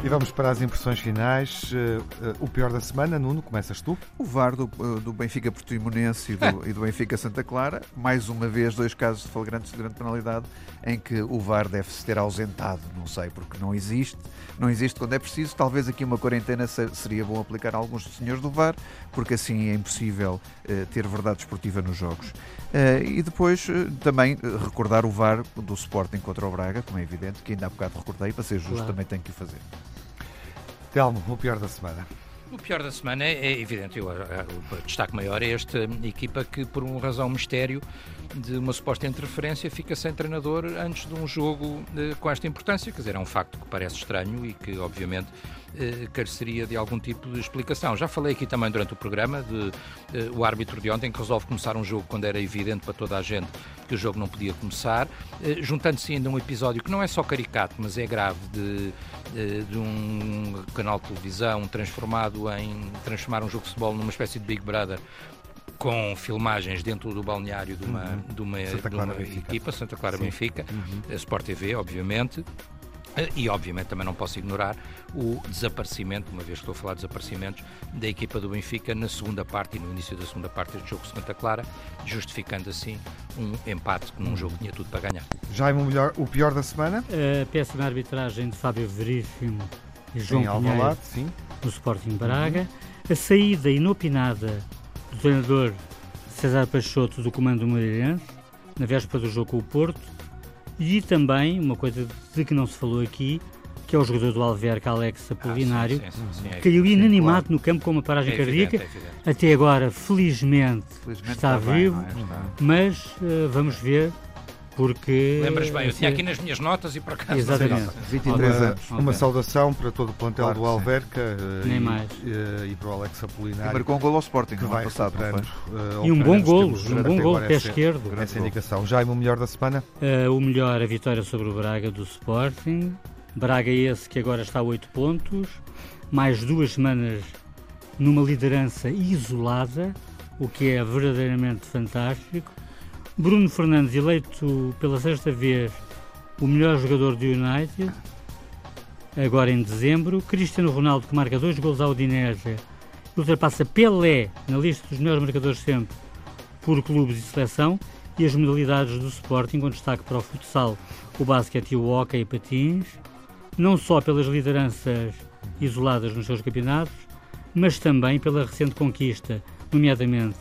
Speaker 1: E vamos para as impressões finais. Eh, eh, O pior da semana, Nuno, começas tu?
Speaker 4: O VAR do, do Benfica Portimonense e do, e do Benfica Santa Clara, mais uma vez, dois casos de flagrantes de grande penalidade em que o VAR deve-se ter ausentado, não sei, porque não existe, não existe quando é preciso. Talvez aqui uma quarentena se- seria bom aplicar a alguns dos senhores do VAR, porque assim é impossível eh, ter verdade esportiva nos jogos. Eh, e depois eh, também eh, recordar o VAR do Sporting contra o Braga, como é evidente, que ainda há bocado recordei, para ser justo
Speaker 3: Claro.
Speaker 4: também tenho que o fazer.
Speaker 1: Telmo, o pior da semana.
Speaker 2: O pior da semana é, é evidente, eu, eh, o destaque maior é esta equipa que, por uma razão mistério de uma suposta interferência, fica sem treinador antes de um jogo eh, com esta importância. Quer dizer, é um facto que parece estranho e que, obviamente, eh, careceria de algum tipo de explicação. Já falei aqui também durante o programa de eh, o árbitro de ontem que resolve começar um jogo quando era evidente para toda a gente que o jogo não podia começar, eh, juntando-se ainda um episódio que não é só caricato, mas é grave de, eh, de um canal de televisão transformado em transformar um jogo de futebol numa espécie de Big Brother com filmagens dentro do balneário de uma, de uma,
Speaker 1: Uhum. Santa
Speaker 2: de uma equipa, Santa Clara
Speaker 1: Sim.
Speaker 2: Benfica,
Speaker 1: Uhum.
Speaker 2: a Sport TV, obviamente. E, obviamente, também não posso ignorar o desaparecimento, uma vez que estou a falar de desaparecimentos, da equipa do Benfica na segunda parte e no início da segunda parte deste jogo de Santa Clara, justificando assim um empate que num jogo tinha tudo para ganhar.
Speaker 1: Jaime, o, melhor, o pior da semana?
Speaker 3: A péssima arbitragem de Fábio Veríssimo e João
Speaker 1: em
Speaker 3: Pinheiro
Speaker 1: Alvalade, sim.
Speaker 3: no Sporting Braga. A saída inopinada do treinador César Peixoto do comando do Moreirense, na véspera do jogo com o Porto. E também, uma coisa de que não se falou aqui, que é o jogador do Alverca, Alex Apolinário,
Speaker 2: Ah, sim, sim, sim, é
Speaker 3: caiu
Speaker 2: evidente.
Speaker 3: inanimado no campo com uma paragem
Speaker 2: É evidente,
Speaker 3: cardíaca.
Speaker 2: é evidente.
Speaker 3: Até agora, felizmente,
Speaker 4: Felizmente
Speaker 3: está
Speaker 4: bem,
Speaker 3: vivo,
Speaker 4: não é? Está.
Speaker 3: mas eh, vamos ver, porque...
Speaker 2: Lembras bem, eu tinha aqui nas minhas notas e por acaso.
Speaker 3: Exatamente.
Speaker 4: 23
Speaker 1: Uma,
Speaker 4: anos.
Speaker 1: uma
Speaker 3: Ok.
Speaker 1: saudação para todo o plantel
Speaker 4: Claro
Speaker 1: do. Alverca eh,
Speaker 3: Nem
Speaker 1: e,
Speaker 3: mais.
Speaker 1: eh, e para o Alex
Speaker 4: E
Speaker 1: Apolinário.
Speaker 4: marcou um gol ao Sporting
Speaker 1: que vai
Speaker 4: passado,
Speaker 1: recuperando,
Speaker 4: foi?
Speaker 1: eh,
Speaker 3: E um bom golo, um bom golo, pé
Speaker 1: essa-
Speaker 3: esquerdo.
Speaker 1: Essa indicação. Jaime, o melhor da semana?
Speaker 3: Uh, o melhor, a vitória sobre o Braga do Sporting. Braga esse que agora está a 8 pontos, mais duas semanas numa liderança isolada, o que é verdadeiramente fantástico. Bruno Fernandes eleito pela sexta vez o melhor jogador do United, agora em dezembro. Cristiano Ronaldo que marca dois gols ao Udinese, ultrapassa Pelé na lista dos melhores marcadores sempre por clubes e seleção e as modalidades do Sporting, com destaque para o futsal, o basquete e o hóquei e patins, não só pelas lideranças isoladas nos seus campeonatos, mas também pela recente conquista, nomeadamente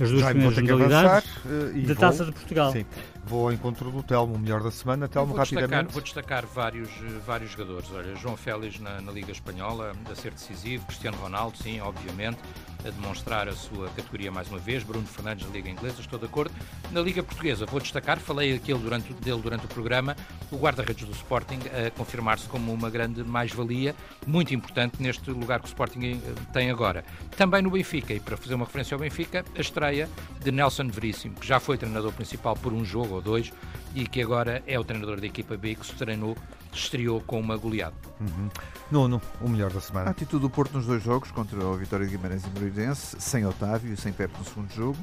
Speaker 3: as duas
Speaker 1: Jaime,
Speaker 3: primeiras
Speaker 1: que avançar.
Speaker 3: modalidades
Speaker 1: eh,
Speaker 3: da
Speaker 1: vou-
Speaker 3: Taça de Portugal.
Speaker 1: Sim. Vou ao encontro do Telmo, o melhor da semana. Telmo,
Speaker 2: vou
Speaker 1: rapidamente.
Speaker 2: Destacar, vou destacar vários, vários jogadores. Olha, João Félix na, na Liga Espanhola, a ser decisivo. Cristiano Ronaldo, sim, obviamente, a demonstrar a sua categoria mais uma vez. Bruno Fernandes na Liga Inglesa, estou de acordo. Na Liga Portuguesa, vou destacar, falei aquilo durante, dele durante o programa, o guarda-redes do Sporting a confirmar-se como uma grande mais-valia, muito importante neste lugar que o Sporting eh, tem agora. Também no Benfica, e para fazer uma referência ao Benfica, a estreia de Nelson Veríssimo, que já foi treinador principal por um jogo ou dois e que agora é o treinador da equipa B que se treinou estreou com uma goleada.
Speaker 1: Uhum. Nuno, o melhor da semana.
Speaker 4: A atitude do Porto nos dois jogos, contra o Vitória de Guimarães e Moreirense, sem Otávio e sem Pepe no segundo jogo.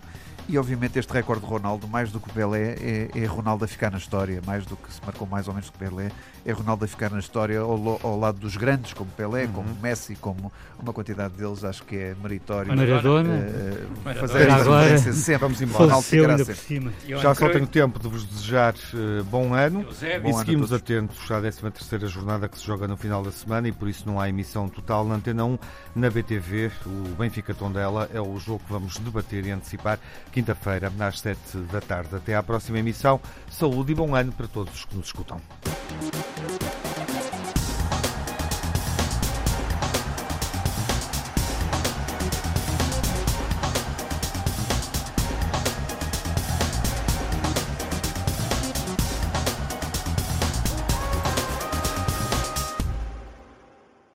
Speaker 4: E obviamente este recorde de Ronaldo, mais do que Pelé, é, é Ronaldo a ficar na história, mais do que se marcou mais ou menos que Pelé, é Ronaldo a ficar na história ao, ao lado dos grandes, como Pelé, uhum. como Messi, como uma quantidade deles, acho que é meritório.
Speaker 3: Maradona.
Speaker 4: Uh, fazer a agora, sempre.
Speaker 1: Vamos embora.
Speaker 3: Ainda por cima.
Speaker 1: Já só tenho tempo de vos desejar uh, bom ano bom e seguimos atentos à 13 terceira jornada que se joga no final da semana e por isso não há emissão total na Antena 1, na BTV. O Benfica Tondela é o jogo que vamos debater e antecipar quinta-feira, às 7 da tarde. Até à próxima emissão. Saúde e bom ano para todos que nos escutam.